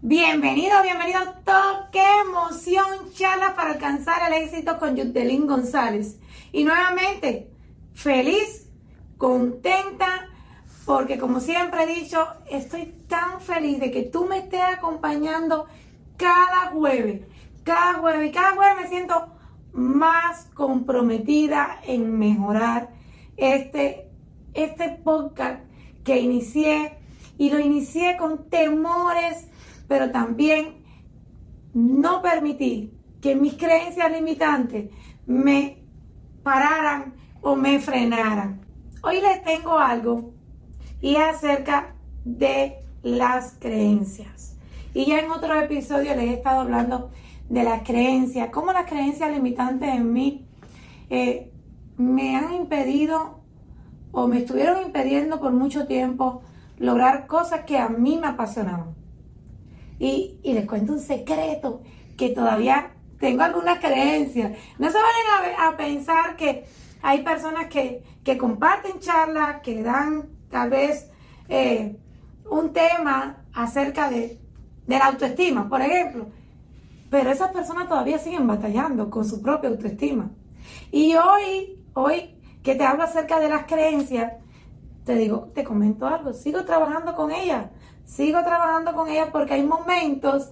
Bienvenido, bienvenido. ¡Qué emoción! Charla para alcanzar el éxito con Yutelín González. Y nuevamente, feliz, contenta, porque como siempre he dicho, estoy tan feliz de que tú me estés acompañando cada jueves. Cada jueves y cada jueves me siento más comprometida en mejorar este, este podcast que inicié y lo inicié con temores pero también no permití que mis creencias limitantes me pararan o me frenaran. Hoy les tengo algo y es acerca de las creencias. Y ya en otro episodio les he estado hablando de las creencias, cómo las creencias limitantes en mí eh, me han impedido o me estuvieron impidiendo por mucho tiempo lograr cosas que a mí me apasionaban. Y, les cuento un secreto que todavía tengo algunas creencias. No se vayan a, pensar que hay personas que, comparten charlas, que dan tal vez eh, un tema acerca de, de la autoestima, por ejemplo. Pero esas personas todavía siguen batallando con su propia autoestima. Y hoy, hoy que te hablo acerca de las creencias, te digo, te comento algo, sigo trabajando con ellas sigo trabajando con ella porque hay momentos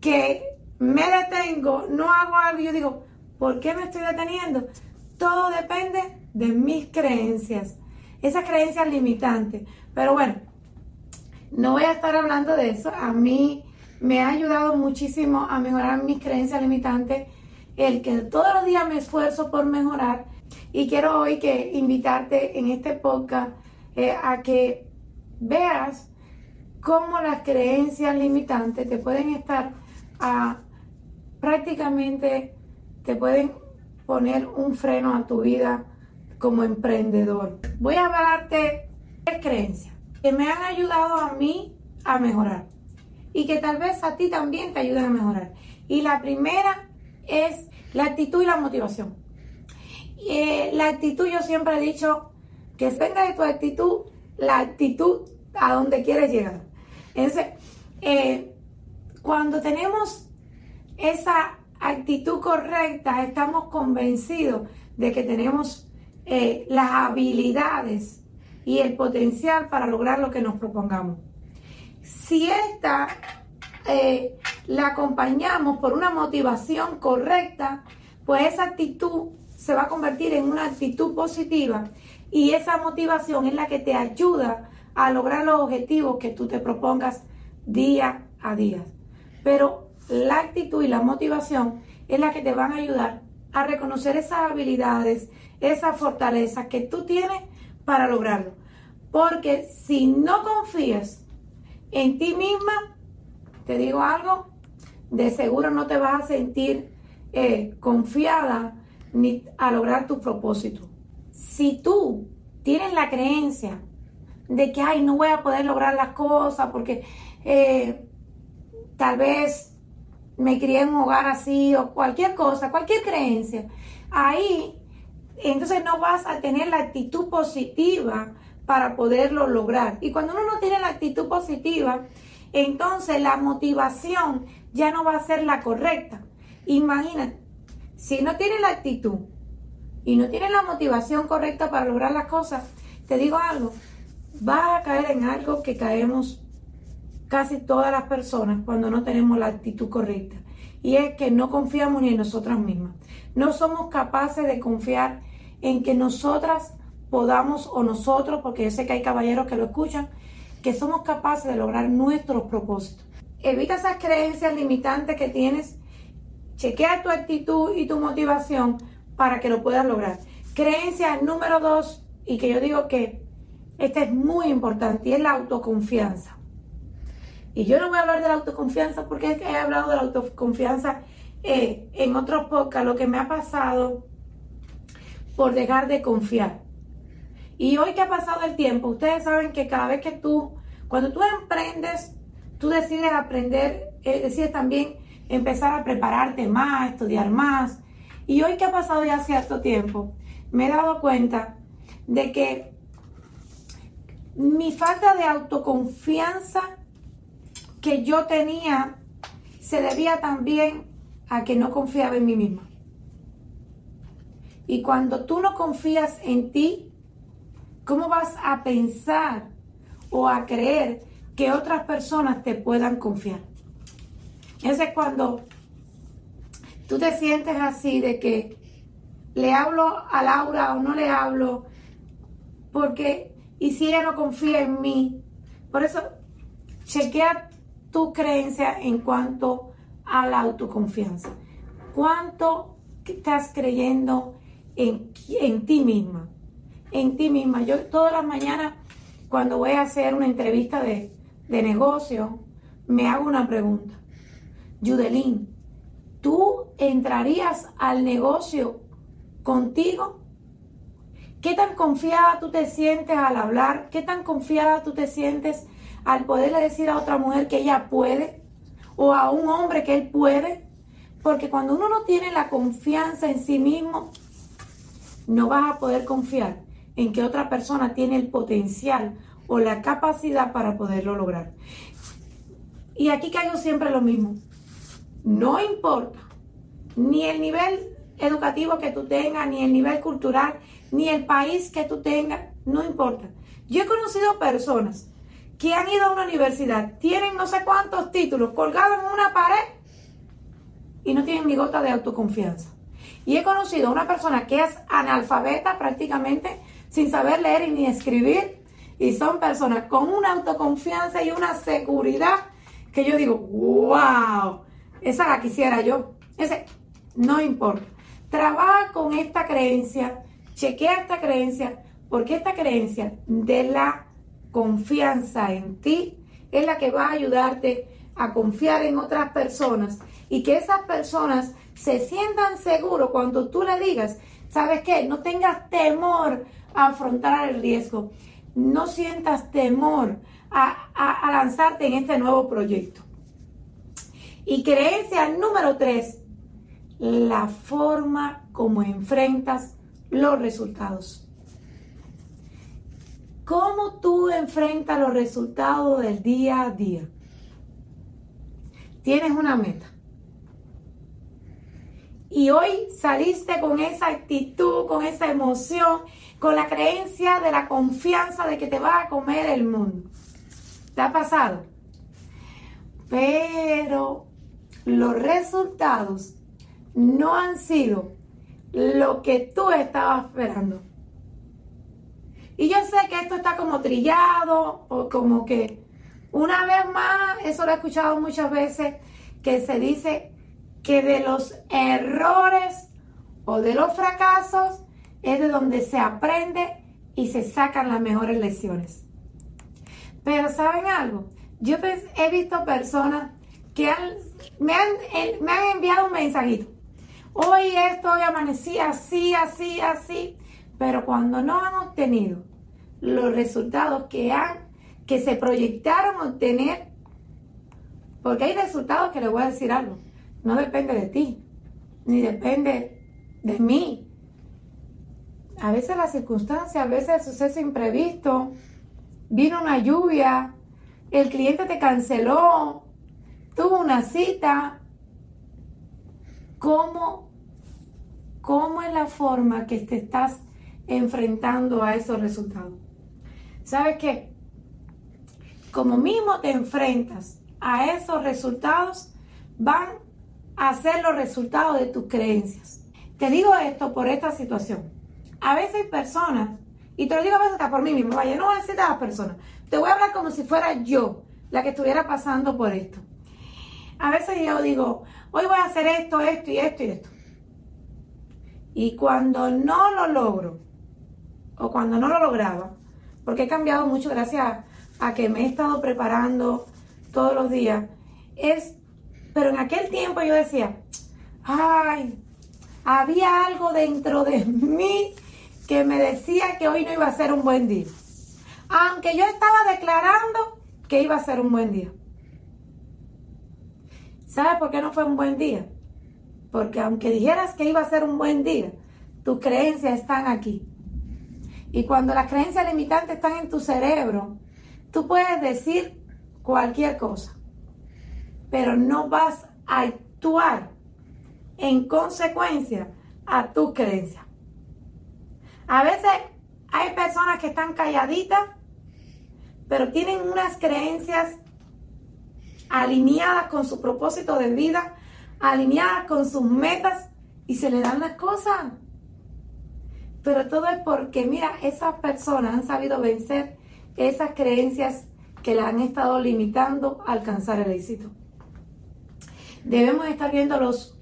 que me detengo, no hago algo y yo digo, ¿por qué me estoy deteniendo? Todo depende de mis creencias, esas creencias limitantes. Pero bueno, no voy a estar hablando de eso. A mí me ha ayudado muchísimo a mejorar mis creencias limitantes, el que todos los días me esfuerzo por mejorar. Y quiero hoy que invitarte en este podcast eh, a que veas cómo las creencias limitantes te pueden estar a, prácticamente, te pueden poner un freno a tu vida como emprendedor. Voy a hablarte de creencias que me han ayudado a mí a mejorar y que tal vez a ti también te ayuden a mejorar. Y la primera es la actitud y la motivación. Eh, la actitud, yo siempre he dicho que venga de tu actitud, la actitud a donde quieres llegar. Entonces, eh, cuando tenemos esa actitud correcta, estamos convencidos de que tenemos eh, las habilidades y el potencial para lograr lo que nos propongamos. Si esta eh, la acompañamos por una motivación correcta, pues esa actitud se va a convertir en una actitud positiva y esa motivación es la que te ayuda a lograr los objetivos que tú te propongas día a día. Pero la actitud y la motivación es la que te van a ayudar a reconocer esas habilidades, esas fortalezas que tú tienes para lograrlo. Porque si no confías en ti misma, te digo algo, de seguro no te vas a sentir eh, confiada ni a lograr tu propósito. Si tú tienes la creencia de que, ay, no voy a poder lograr las cosas porque eh, tal vez me crié en un hogar así o cualquier cosa, cualquier creencia. Ahí, entonces no vas a tener la actitud positiva para poderlo lograr. Y cuando uno no tiene la actitud positiva, entonces la motivación ya no va a ser la correcta. Imagínate, si no tienes la actitud y no tienes la motivación correcta para lograr las cosas, te digo algo, vas a caer en algo que caemos casi todas las personas cuando no tenemos la actitud correcta. Y es que no confiamos ni en nosotras mismas. No somos capaces de confiar en que nosotras podamos o nosotros, porque yo sé que hay caballeros que lo escuchan, que somos capaces de lograr nuestros propósitos. Evita esas creencias limitantes que tienes. Chequea tu actitud y tu motivación para que lo puedas lograr. Creencia número dos, y que yo digo que esta es muy importante y es la autoconfianza. Y yo no voy a hablar de la autoconfianza porque he hablado de la autoconfianza eh, en otros podcasts, lo que me ha pasado por dejar de confiar. Y hoy que ha pasado el tiempo, ustedes saben que cada vez que tú, cuando tú emprendes, tú decides aprender, eh, decides también empezar a prepararte más, estudiar más. Y hoy que ha pasado ya cierto tiempo, me he dado cuenta de que mi falta de autoconfianza que yo tenía se debía también a que no confiaba en mí misma. Y cuando tú no confías en ti, ¿cómo vas a pensar o a creer que otras personas te puedan confiar? Ese es cuando tú te sientes así de que le hablo a Laura o no le hablo, porque, y si ella no confía en mí, por eso chequea tu creencia en cuanto a la autoconfianza. ¿Cuánto estás creyendo en, en ti misma? En ti misma. Yo todas las mañanas, cuando voy a hacer una entrevista de, de negocio, me hago una pregunta. Yudelín, ¿tú entrarías al negocio contigo? ¿Qué tan confiada tú te sientes al hablar? ¿Qué tan confiada tú te sientes al poderle decir a otra mujer que ella puede? ¿O a un hombre que él puede? Porque cuando uno no tiene la confianza en sí mismo, no vas a poder confiar en que otra persona tiene el potencial o la capacidad para poderlo lograr. Y aquí caigo siempre lo mismo. No importa ni el nivel educativo que tú tengas, ni el nivel cultural, ni el país que tú tengas, no importa. Yo he conocido personas que han ido a una universidad, tienen no sé cuántos títulos colgados en una pared y no tienen ni gota de autoconfianza. Y he conocido a una persona que es analfabeta prácticamente, sin saber leer ni escribir, y son personas con una autoconfianza y una seguridad que yo digo, wow, esa la quisiera yo. Ese, no importa. Trabaja con esta creencia, chequea esta creencia, porque esta creencia de la confianza en ti es la que va a ayudarte a confiar en otras personas y que esas personas se sientan seguros cuando tú le digas, ¿sabes qué? No tengas temor a afrontar el riesgo, no sientas temor a, a lanzarte en este nuevo proyecto. Y creencia número tres, la forma como enfrentas los resultados. ¿Cómo tú enfrentas los resultados del día a día? Tienes una meta. Y hoy saliste con esa actitud, con esa emoción, con la creencia de la confianza de que te va a comer el mundo. ¿Te ha pasado? Pero los resultados no han sido lo que tú estabas esperando. Y yo sé que esto está como trillado o como que una vez más, eso lo he escuchado muchas veces, que se dice que de los errores o de los fracasos es de donde se aprende y se sacan las mejores lecciones. Pero ¿saben algo? Yo he visto personas que me, han, me han enviado un mensajito hoy esto, hoy amanecí así, así, así, pero cuando no han obtenido los resultados que han, que se proyectaron obtener, porque hay resultados que les voy a decir algo, no depende de ti, ni depende de mí. A veces las circunstancias, a veces el suceso imprevisto, vino una lluvia, el cliente te canceló, tuvo una cita. ¿Cómo cómo es la forma que te estás enfrentando a esos resultados. ¿Sabes qué? Como mismo te enfrentas a esos resultados, van a ser los resultados de tus creencias. Te digo esto por esta situación. A veces hay personas, y te lo digo a veces hasta por mí mismo, vaya, no voy a decir a las personas, te voy a hablar como si fuera yo la que estuviera pasando por esto. A veces yo digo, hoy voy a hacer esto, esto y esto y esto. Y cuando no lo logro, o cuando no lo lograba, porque he cambiado mucho gracias a, que me he estado preparando todos los días, es, pero en aquel tiempo yo decía, ay, había algo dentro de mí que me decía que hoy no iba a ser un buen día. Aunque yo estaba declarando que iba a ser un buen día. ¿Sabes por qué no fue un buen día? Porque aunque dijeras que iba a ser un buen día, tus creencias están aquí. Y cuando las creencias limitantes están en tu cerebro, tú puedes decir cualquier cosa. pero no vas a actuar en consecuencia a tus creencias. A veces hay personas que están calladitas, pero tienen unas creencias alineadas con su propósito de vida, alineadas con sus metas y se le dan las cosas. Pero todo es porque, mira, esas personas han sabido vencer esas creencias que la han estado limitando a alcanzar el éxito. Debemos estar viendo los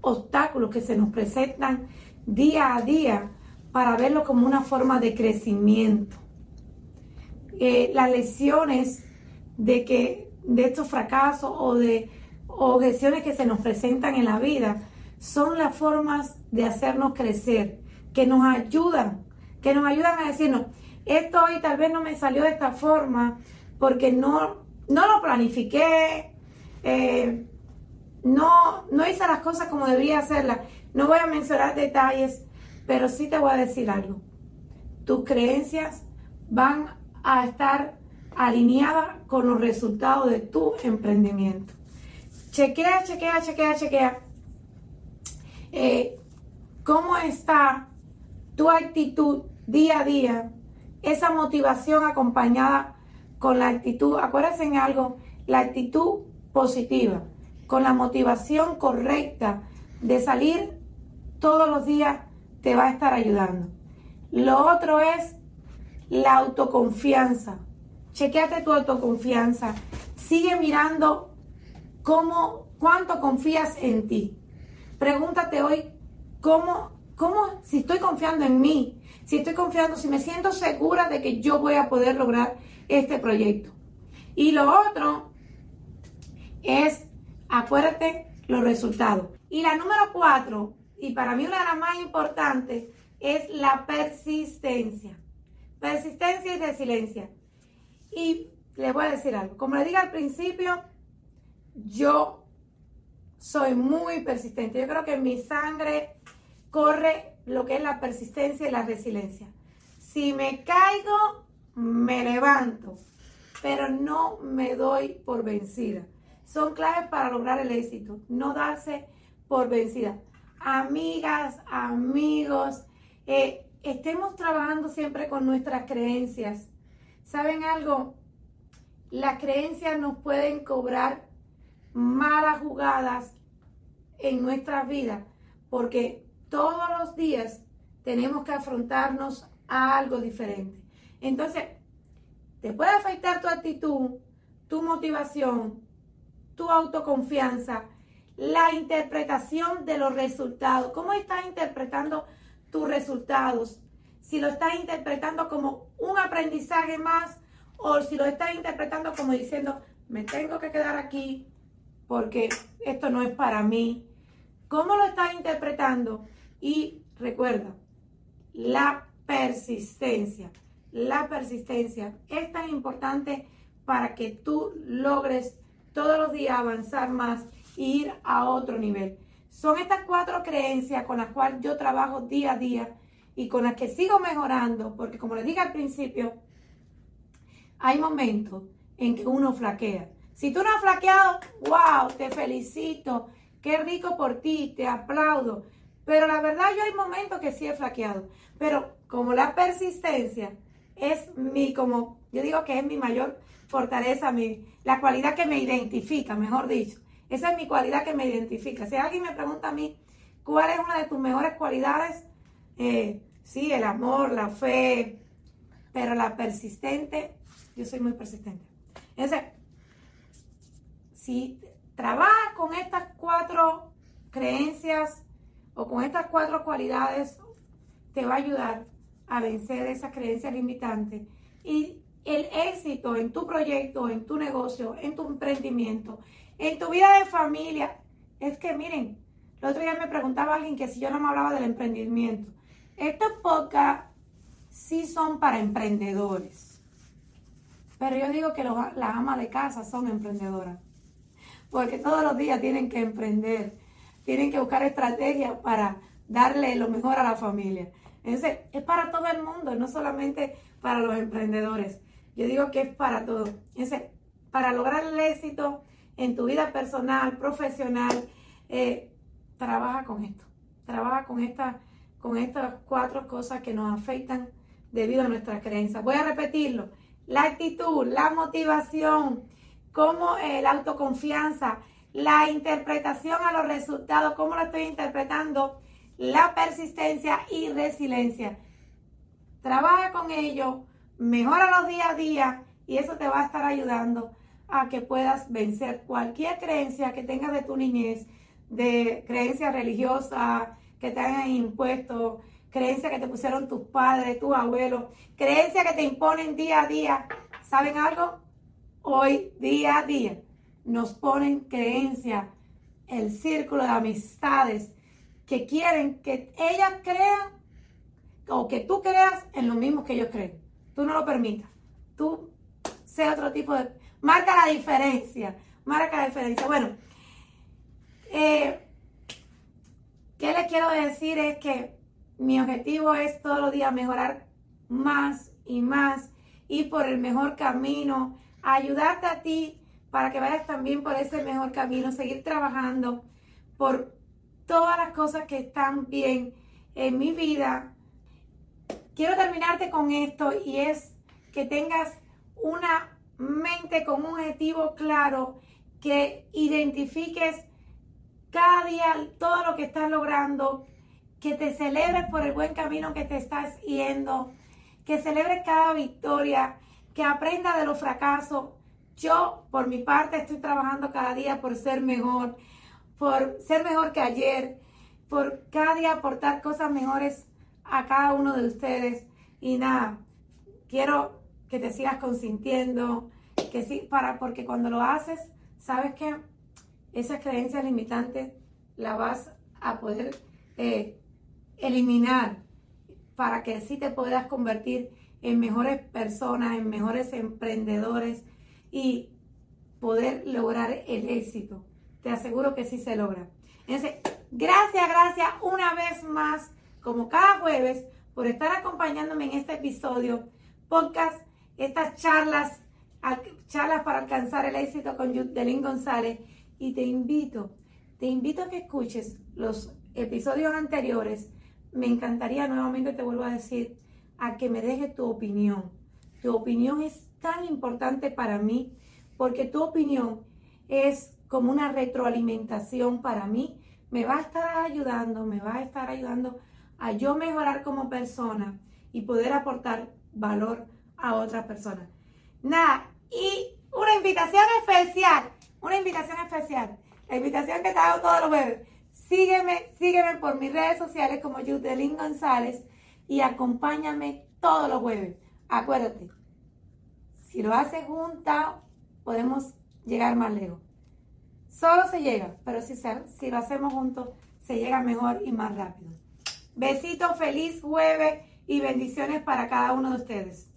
obstáculos que se nos presentan día a día para verlo como una forma de crecimiento. Eh, las lecciones de que de estos fracasos o de objeciones que se nos presentan en la vida son las formas de hacernos crecer, que nos ayudan, que nos ayudan a decirnos, esto hoy tal vez no me salió de esta forma porque no, no lo planifiqué, eh, no, no hice las cosas como debería hacerlas. No voy a mencionar detalles, pero sí te voy a decir algo. Tus creencias van a estar alineadas con los resultados de tu emprendimiento. Chequea, chequea, chequea, chequea. Eh, ¿Cómo está tu actitud día a día? Esa motivación acompañada con la actitud, acuérdense en algo, la actitud positiva con la motivación correcta de salir todos los días, te va a estar ayudando. Lo otro es la autoconfianza. Chequeate tu autoconfianza. Sigue mirando cómo, cuánto confías en ti. Pregúntate hoy cómo, cómo, si estoy confiando en mí, si estoy confiando, si me siento segura de que yo voy a poder lograr este proyecto. Y lo otro es acuérdate los resultados. Y la número cuatro, y para mí una de las más importantes, es la persistencia. Persistencia y resiliencia. Y les voy a decir algo. Como le dije al principio, yo soy muy persistente. Yo creo que mi sangre corre lo que es la persistencia y la resiliencia. Si me caigo, me levanto, pero no me doy por vencida son claves para lograr el éxito. No darse por vencida. Amigas, amigos, eh, estemos trabajando siempre con nuestras creencias. ¿Saben algo? Las creencias nos pueden cobrar malas jugadas en nuestras vidas porque todos los días tenemos que afrontarnos a algo diferente. Entonces, te puede afectar tu actitud, tu motivación, tu autoconfianza, la interpretación de los resultados. ¿Cómo estás interpretando tus resultados? Si lo estás interpretando como un aprendizaje más o si lo estás interpretando como diciendo, me tengo que quedar aquí porque esto no es para mí. ¿Cómo lo estás interpretando? Y recuerda, la persistencia. La persistencia es tan importante para que tú logres todos los días avanzar más e ir a otro nivel. Son estas cuatro creencias con las cuales yo trabajo día a día y con las que sigo mejorando, porque como les dije al principio, hay momentos en que uno flaquea. Si tú no has flaqueado, wow, te felicito, qué rico por ti, te aplaudo. Pero la verdad yo hay momentos que sí he flaqueado. Pero como la persistencia es mi, como yo digo que es mi mayor fortaleza, mi, la cualidad que me identifica, mejor dicho. Esa es mi cualidad que me identifica. Si alguien me pregunta a mí, ¿cuál es una de tus mejores cualidades? Eh, sí, el amor, la fe, pero la persistente, yo soy muy persistente. Entonces, si trabajas con estas cuatro creencias o con estas cuatro cualidades, te va a ayudar a vencer esas creencias limitantes y el éxito en tu proyecto, en tu negocio, en tu emprendimiento, en tu vida de familia, es que miren, el otro día me preguntaba alguien que si yo no me hablaba del emprendimiento. Estos podcasts sí son para emprendedores. Pero yo digo que las amas de casa son emprendedoras. Porque todos los días tienen que emprender. Tienen que buscar estrategias para darle lo mejor a la familia. Entonces, es para todo el mundo, no solamente para los emprendedores. Yo digo que es para todo. para lograr el éxito en tu vida personal, profesional, eh, trabaja con esto. Trabaja con, esta, con estas cuatro cosas que nos afectan debido a nuestras creencias. Voy a repetirlo. La actitud, la motivación, como eh, la autoconfianza, la interpretación a los resultados, cómo lo estoy interpretando, la persistencia y resiliencia. Trabaja con ello, mejora los día a día y eso te va a estar ayudando a que puedas vencer cualquier creencia que tengas de tu niñez, de creencia religiosa que te hayan impuesto, creencia que te pusieron tus padres, tus abuelos, creencia que te imponen día a día. ¿Saben algo? Hoy, día a día, nos ponen creencia, el círculo de amistades que quieren que ellas crean o que tú creas en lo mismo que ellos creen. Tú no lo permitas. Tú sea otro tipo de... Marca la diferencia. Marca la diferencia. Bueno, eh, ¿qué les quiero decir? Es que mi objetivo es todos los días mejorar más y más y por el mejor camino, ayudarte a ti para que vayas también por ese mejor camino, seguir trabajando por todas las cosas que están bien en mi vida. Quiero terminarte con esto y es que tengas una mente con un objetivo claro, que identifiques cada día todo lo que estás logrando, que te celebres por el buen camino que te estás yendo, que celebres cada victoria, que aprenda de los fracasos. Yo, por mi parte, estoy trabajando cada día por ser mejor, por ser mejor que ayer, por cada día aportar cosas mejores a cada uno de ustedes. Y nada, quiero que te sigas consintiendo, que sí, para, porque cuando lo haces, sabes que esas creencias limitantes la vas a poder eh, eliminar para que así te puedas convertir en mejores personas, en mejores emprendedores y poder lograr el éxito. Te aseguro que sí se logra. Entonces, gracias, gracias una vez más, como cada jueves, por estar acompañándome en este episodio, podcast, estas charlas, charlas para alcanzar el éxito con Yudelín González. Y te invito, te invito a que escuches los episodios anteriores me encantaría nuevamente, te vuelvo a decir, a que me dejes tu opinión. Tu opinión es tan importante para mí porque tu opinión es como una retroalimentación para mí. Me va a estar ayudando, me va a estar ayudando a yo mejorar como persona y poder aportar valor a otras personas. Nada, y una invitación especial, una invitación especial. La invitación que te hago todos los jueves Sígueme, sígueme por mis redes sociales como Yudelín González y acompáñame todos los jueves. Acuérdate, si lo haces junta, podemos llegar más lejos. Solo se llega, pero si, si lo hacemos juntos, se llega mejor y más rápido. Besitos, feliz jueves y bendiciones para cada uno de ustedes.